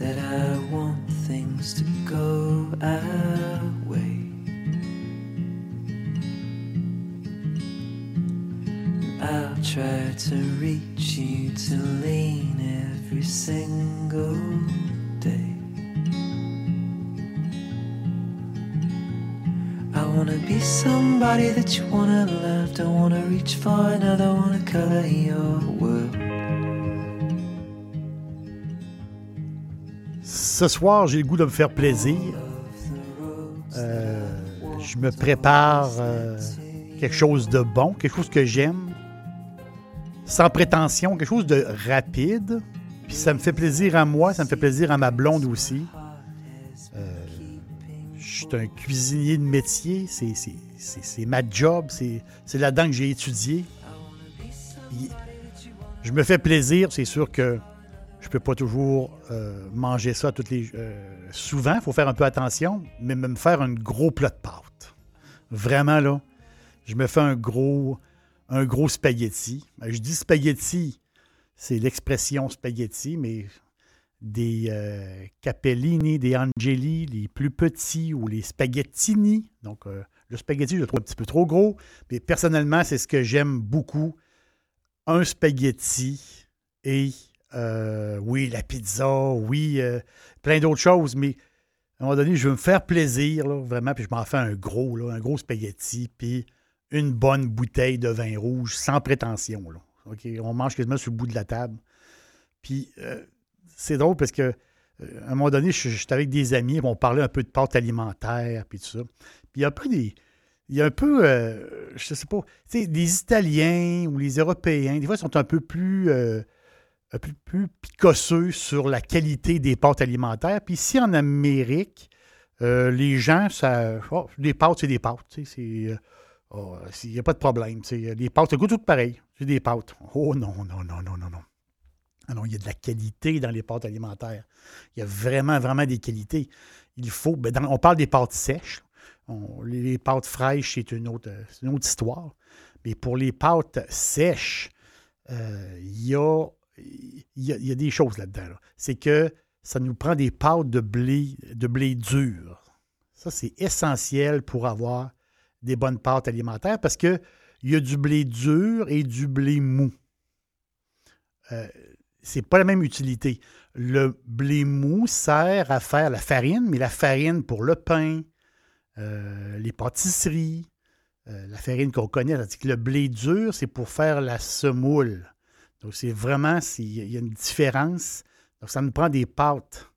That I want things to go our way. I'll try to reach you to lean every single day. I wanna be somebody that you wanna love. Don't wanna reach for another, don't wanna color your world. Ce soir, j'ai le goût de me faire plaisir. Euh, je me prépare euh, quelque chose de bon, quelque chose que j'aime, sans prétention, quelque chose de rapide. Puis ça me fait plaisir à moi, ça me fait plaisir à ma blonde aussi. Euh, je suis un cuisinier de métier, c'est ma job, c'est là-dedans que j'ai étudié. Je me fais plaisir, c'est sûr que je peux pas toujours euh, manger ça toutes les euh, souvent, il faut faire un peu attention, mais me faire un gros plat de pâtes. Vraiment là, je me fais un gros un gros spaghetti. Ben, je dis spaghetti, c'est l'expression spaghetti, mais des euh, capellini, des angeli, les plus petits ou les spaghettini. Donc le spaghetti, je le trouve un petit peu trop gros, mais personnellement, c'est ce que j'aime beaucoup. Un spaghetti et euh, oui, la pizza, oui, euh, plein d'autres choses, mais à un moment donné, je veux me faire plaisir, vraiment, puis je m'en fais un gros, là, un gros spaghetti, puis une bonne bouteille de vin rouge, sans prétention. Là. On mange quasiment sur le bout de la table. Puis euh, c'est drôle parce que à un moment donné, j'étais avec des amis, on parlait un peu de pâte alimentaire, puis tout ça. Puis il y a un peu des. Il y a un peu, je sais pas, tu sais, les Italiens ou les Européens, des fois, sont un peu plus peu plus picosseux sur la qualité des pâtes alimentaires. Puis ici, en Amérique, euh, les gens, ça, oh, des pâtes, c'est des pâtes. Il n'y euh, oh, a pas de problème. Les pâtes, ça goûte tout pareil. C'est des pâtes. Oh non, non, non, non, non, non. Ah non, il y a de la qualité dans les pâtes alimentaires. Il y a vraiment, vraiment des qualités. Il faut. Ben, on parle des pâtes sèches. les, pâtes fraîches, c'est une autre, une autre histoire. Mais pour les pâtes sèches, euh, il y a il y, a, des choses là-dedans. C'est que ça nous prend des pâtes de blé, de blé dur. Ça, c'est essentiel pour avoir des bonnes pâtes alimentaires parce qu'il y a du blé dur et du blé mou. Euh, c'est pas la même utilité. Le blé mou sert à faire la farine, mais la farine pour le pain, euh, les pâtisseries, euh, la farine qu'on connaît, tandis que le blé dur, c'est pour faire la semoule. Donc, c'est vraiment, il y a une différence. Donc, ça nous prend des pâtes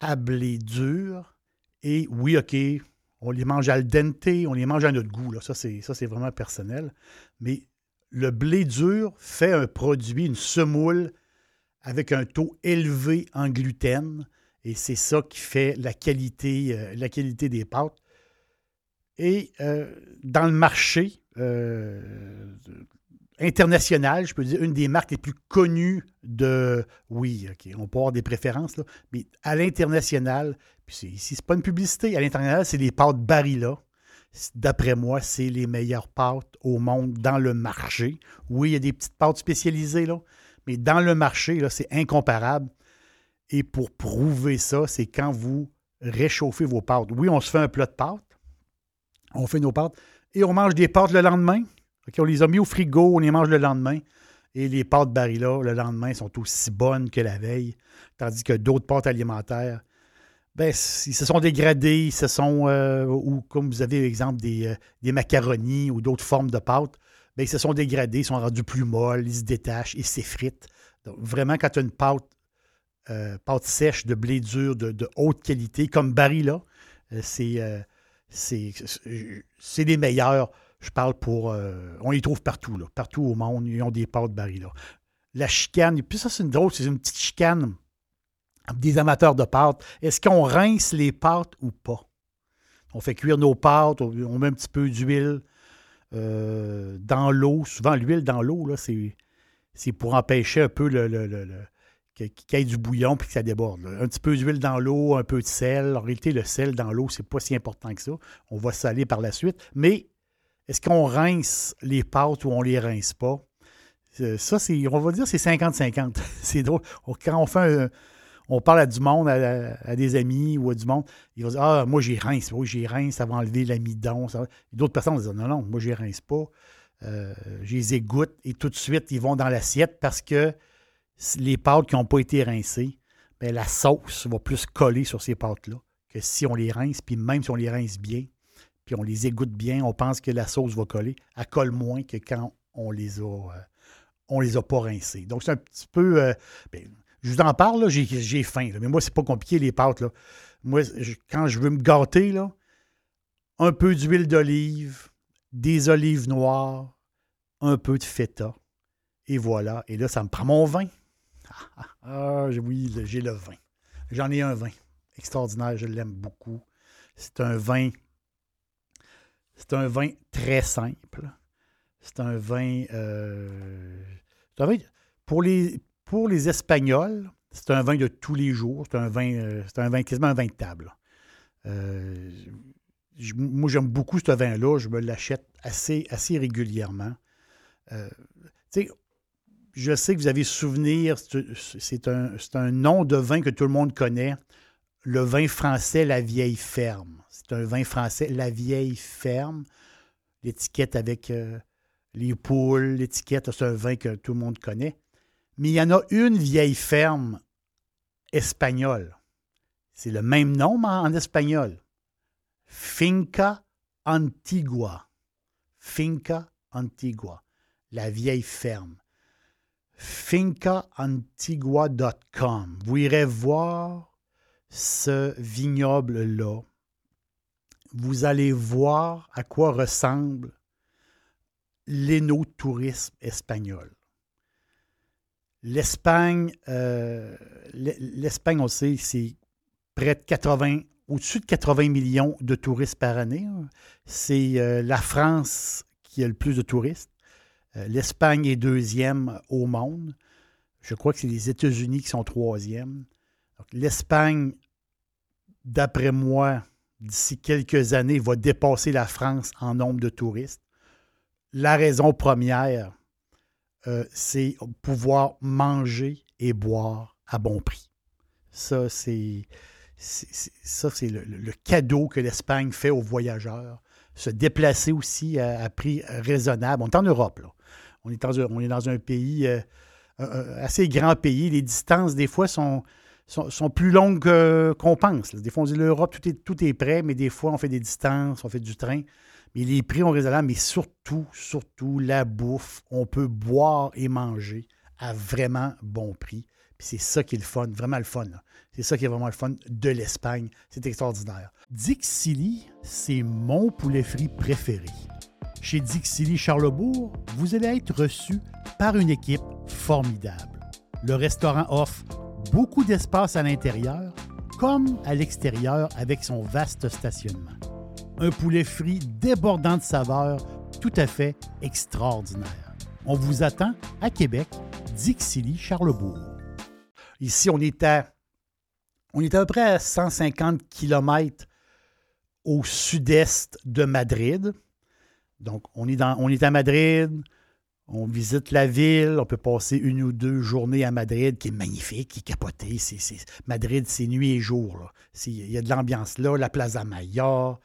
à blé dur. Et oui, OK, on les mange al dente, on les mange à notre goût. Là. Ça, c'est, vraiment personnel. Mais le blé dur fait un produit, une semoule avec un taux élevé en gluten. Et c'est ça qui fait la qualité, euh, des pâtes. Et euh, dans le marché, euh, internationale, je peux dire, une des marques les plus connues de. Oui, OK, on peut avoir des préférences, là, mais à l'international, puis ici, c'est pas une publicité, à l'international, c'est les pâtes Barilla. D'après moi, c'est les meilleures pâtes au monde dans le marché. Oui, il y a des petites pâtes spécialisées, là, mais dans le marché, là, c'est incomparable. Et pour prouver ça, c'est quand vous réchauffez vos pâtes. Oui, on se fait un plat de pâtes, on fait nos pâtes, et on mange des pâtes le lendemain on les a mis au frigo, on les mange le lendemain. Et les pâtes Barilla, le lendemain, sont aussi bonnes que la veille. Tandis que d'autres pâtes alimentaires, ben, ils se sont dégradés, ils se sont, euh, ou comme vous avez l'exemple des, euh, des macaronis ou d'autres formes de pâtes, ben, ils se sont dégradés, ils sont rendus plus molles, ils se détachent, ils s'effritent. Donc, vraiment, quand tu as une pâte, euh, pâte sèche de blé dur de, haute qualité, comme Barilla, c'est, c'est, les meilleurs. Je parle pour. Euh, on les trouve partout, là, partout au monde. Ils ont des pâtes Barilla. La chicane, puis ça, c'est une drôle, c'est une petite chicane des amateurs de pâtes. Est-ce qu'on rince les pâtes ou pas? On fait cuire nos pâtes, on, met un petit peu d'huile euh, dans l'eau. Souvent, l'huile dans l'eau, c'est pour empêcher un peu le, qu'il y ait du bouillon puis que ça déborde. Un petit peu d'huile dans l'eau, un peu de sel. En réalité, le sel dans l'eau, c'est pas si important que ça. On va saler par la suite. Mais est-ce qu'on rince les pâtes ou on les rince pas? Euh, ça, c'est, on va dire c'est 50-50. c'est drôle. Quand on on parle à du monde, à, des amis ou à du monde, ils vont dire Ah, moi, j'y rince. Oui, j'y rince, ça va enlever l'amidon. D'autres personnes vont dire Non, non, moi, j'y rince pas. Euh, je les égoutte et tout de suite, ils vont dans l'assiette parce que les pâtes qui n'ont pas été rincées, bien, la sauce va plus coller sur ces pâtes-là que si on les rince, puis même si on les rince bien, puis on les égoutte bien, on pense que la sauce va coller. Elle colle moins que quand on les a, euh, on les a pas rincées. Donc, c'est un petit peu. Euh, ben, je vous en parle, j'ai faim. Mais moi, c'est pas compliqué, les pâtes. Là. Moi, quand je veux me gâter, un peu d'huile d'olive, des olives noires, un peu de feta. Et voilà. Et là, ça me prend mon vin. Ah, oui, j'ai le vin. J'en ai un vin. Extraordinaire, je l'aime beaucoup. C'est un vin. C'est un vin très simple. C'est un vin. Euh, pour les, pour les Espagnols, c'est un vin de tous les jours. C'est un vin, euh, c'est un vin quasiment un vin de table. Euh, moi, j'aime beaucoup ce vin-là. Je me l'achète assez, régulièrement. Euh, je sais que vous avez souvenir, c'est un, nom de vin que tout le monde connaît. Le vin français La Vieille Ferme. C'est un vin français La Vieille Ferme. L'étiquette avec les poules, l'étiquette, c'est un vin que tout le monde connaît. Mais il y en a une vieille ferme espagnole. C'est le même nom, en espagnol. Finca Antigua. Finca Antigua. La vieille ferme. Fincaantigua.com. Vous irez voir ce vignoble-là. Vous allez voir à quoi ressemble l'énotourisme espagnol. L'Espagne, euh, l'Espagne, on sait, c'est près de 80, au-dessus de 80 millions de touristes par année. Hein. C'est euh, la France qui a le plus de touristes. Euh, L'Espagne est deuxième au monde. Je crois que c'est les États-Unis qui sont troisième. L'Espagne, d'après moi, d'ici quelques années, va dépasser la France en nombre de touristes. La raison première, euh, c'est pouvoir manger et boire à bon prix. Ça, c'est, le, cadeau que l'Espagne fait aux voyageurs. Se déplacer aussi à, prix raisonnable. On est en Europe, là. On est dans un, on est dans un pays, euh, assez grand pays. Les distances, des fois, sont, sont, plus longues qu'on pense. Des fois, on dit l'Europe, tout est, tout est prêt, mais des fois, on fait des distances, on fait du train. Mais les prix ont raisonnables, mais surtout, surtout, la bouffe, on peut boire et manger à vraiment bon prix. C'est ça qui est le fun, vraiment le fun. C'est ça qui est vraiment le fun de l'Espagne. C'est extraordinaire. Dixili, c'est mon poulet frit préféré. Chez Dixili Charlebourg, vous allez être reçu par une équipe formidable. Le restaurant offre beaucoup d'espace à l'intérieur comme à l'extérieur avec son vaste stationnement un poulet frit débordant de saveurs, tout à fait extraordinaire. On vous attend à Québec, Dixilly, Charlebourg. Ici, on est à, on est à peu près à 150 km au sud-est de Madrid. Donc, on est, dans, on est à Madrid, on visite la ville, on peut passer une ou deux journées à Madrid, qui est magnifique, qui est capotée. Madrid, c'est nuit et jour. Il y a de l'ambiance là, la Plaza Maya,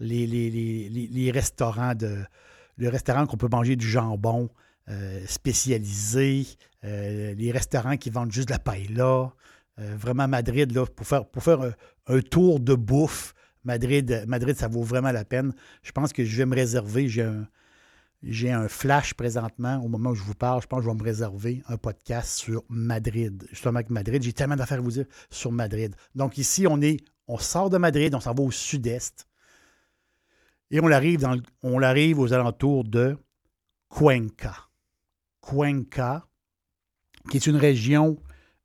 les, restaurants de. Le restaurant qu'on peut manger du jambon euh, spécialisé, euh, les restaurants qui vendent juste de la paella. Euh, vraiment, Madrid, là, pour faire, pour faire un, tour de bouffe, Madrid, Madrid, ça vaut vraiment la peine. Je pense que je vais me réserver. J'ai un, j'ai un flash présentement, au moment où je vous parle, je pense que je vais me réserver un podcast sur Madrid. Justement avec Madrid, j'ai tellement d'affaires à vous dire sur Madrid. Donc ici, on est, on sort de Madrid, on s'en va au sud-est. Et on arrive, on arrive aux alentours de Cuenca. Cuenca, qui est une région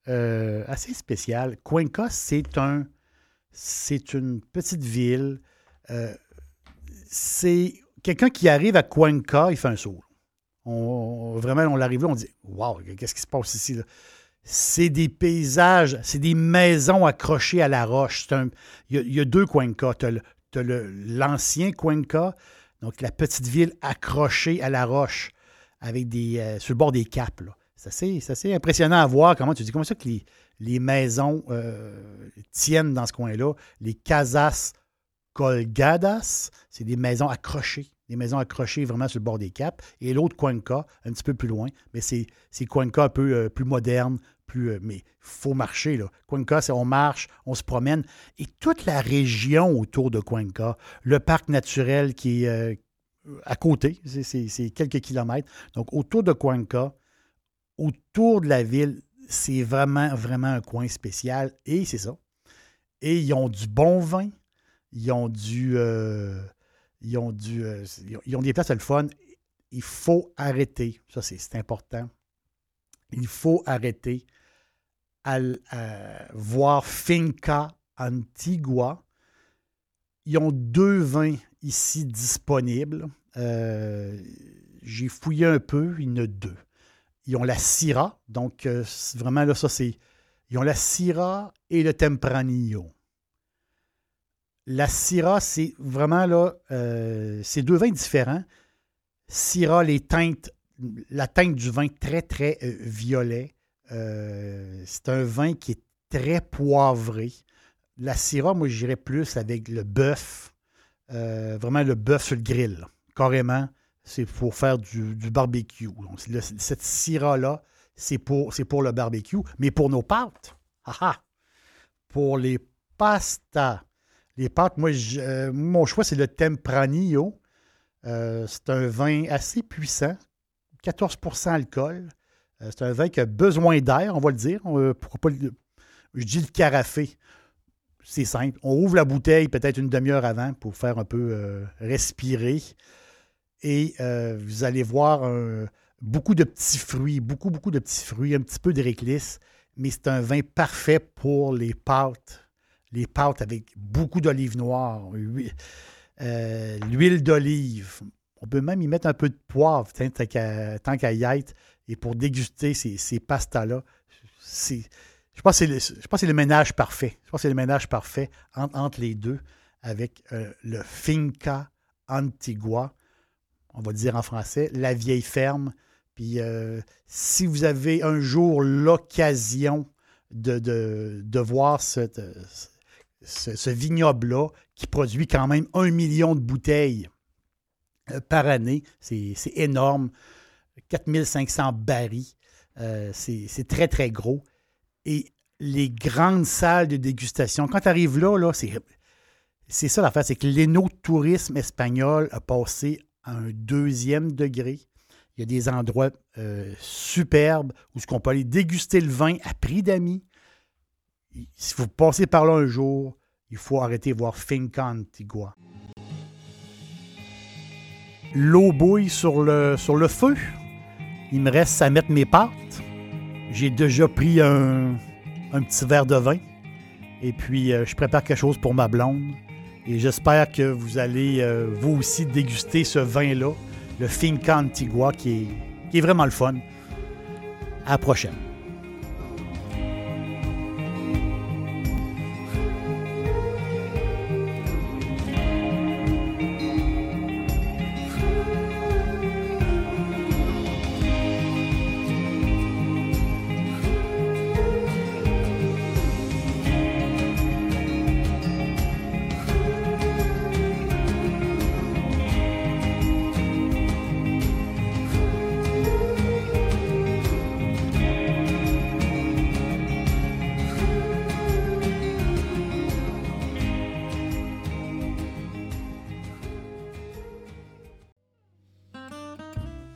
euh, assez spécial. Cuenca, c'est un, c'est une petite ville. Euh, c'est quelqu'un qui arrive à Cuenca, il fait un saut. Vraiment, on l'arrive là, on dit Waouh, qu'est-ce qui se passe ici? C'est des paysages, c'est des maisons accrochées à la roche. il, y a, deux Cuenca. Tu as l'ancien Cuenca, donc la petite ville accrochée à la roche, avec des, euh, sur le bord des caps. C'est assez, impressionnant à voir comment tu dis comment ça que les, maisons euh, tiennent dans ce coin-là. Les casas colgadas, c'est des maisons accrochées des maisons accrochées vraiment sur le bord des caps. Et l'autre Cuenca, un petit peu plus loin, mais c'est Cuenca un peu euh, plus moderne, plus, euh, mais il faut marcher. Là. Cuenca, c'est on marche, on se promène. Et toute la région autour de Cuenca, le parc naturel qui est euh, à côté, c'est quelques kilomètres. Donc, autour de Cuenca, autour de la ville, c'est vraiment, vraiment un coin spécial. Et c'est ça. Et ils ont du bon vin. Ils ont du. Ils ont, euh, ils ont des places le fun. Il faut arrêter. Ça, c'est important. Il faut arrêter à, voir Finca Antigua. Ils ont deux vins ici disponibles. Euh, j'ai fouillé un peu, il y en a deux. Ils ont la Syrah, donc euh, vraiment là, ça c'est. Ils ont la Syrah et le Tempranillo. La Syrah, c'est vraiment là, euh, c'est deux vins différents. Syrah, les teintes, la teinte du vin très, très euh, violet. Euh, c'est un vin qui est très poivré. La Syrah, moi, j'irais plus avec le bœuf, vraiment le bœuf sur le grill, carrément. C'est pour faire du, barbecue. Cette Syrah-là, c'est pour, pour le barbecue. Mais pour nos pâtes, pour les pastas, les pâtes, moi, euh, mon choix, c'est le Tempranillo. Euh, c'est un vin assez puissant, 14% alcool. Euh, c'est un vin qui a besoin d'air, on va le dire. pas je dis le carafé. C'est simple. On ouvre la bouteille peut-être une demi-heure avant pour faire un peu respirer. Et vous allez voir beaucoup de petits fruits, beaucoup, beaucoup de petits fruits, un petit peu de réglisse. Mais c'est un vin parfait pour les pâtes les pâtes avec beaucoup d'olive noire, euh, l'huile d'olive. On peut même y mettre un peu de poivre tant qu'à y être. Et pour déguster ces, ces pastas-là, je pense que c'est le, ménage parfait. Je pense que c'est le ménage parfait entre, les deux avec euh, le Finca Antigua, on va dire en français, la vieille ferme. Puis euh, si vous avez un jour l'occasion de, de, voir cette, ce, vignoble-là, qui produit quand même un million de bouteilles euh, par année, c'est énorme. 4500 barils, euh, c'est très, très gros. Et les grandes salles de dégustation, quand tu arrives là, là c'est ça l'affaire, c'est que l'éno-tourisme espagnol a passé à un deuxième degré. Il y a des endroits euh, superbes où on peut aller déguster le vin à prix d'amis si vous passez par là un jour, il faut arrêter de voir Finca Antigua. L'eau bouille sur le, sur le feu. Il me reste à mettre mes pâtes. J'ai déjà pris un, petit verre de vin. Et puis, euh, je prépare quelque chose pour ma blonde. Et j'espère que vous allez, euh, vous aussi, déguster ce vin-là, le Finca Antigua, qui est, qui est vraiment le fun. À la prochaine.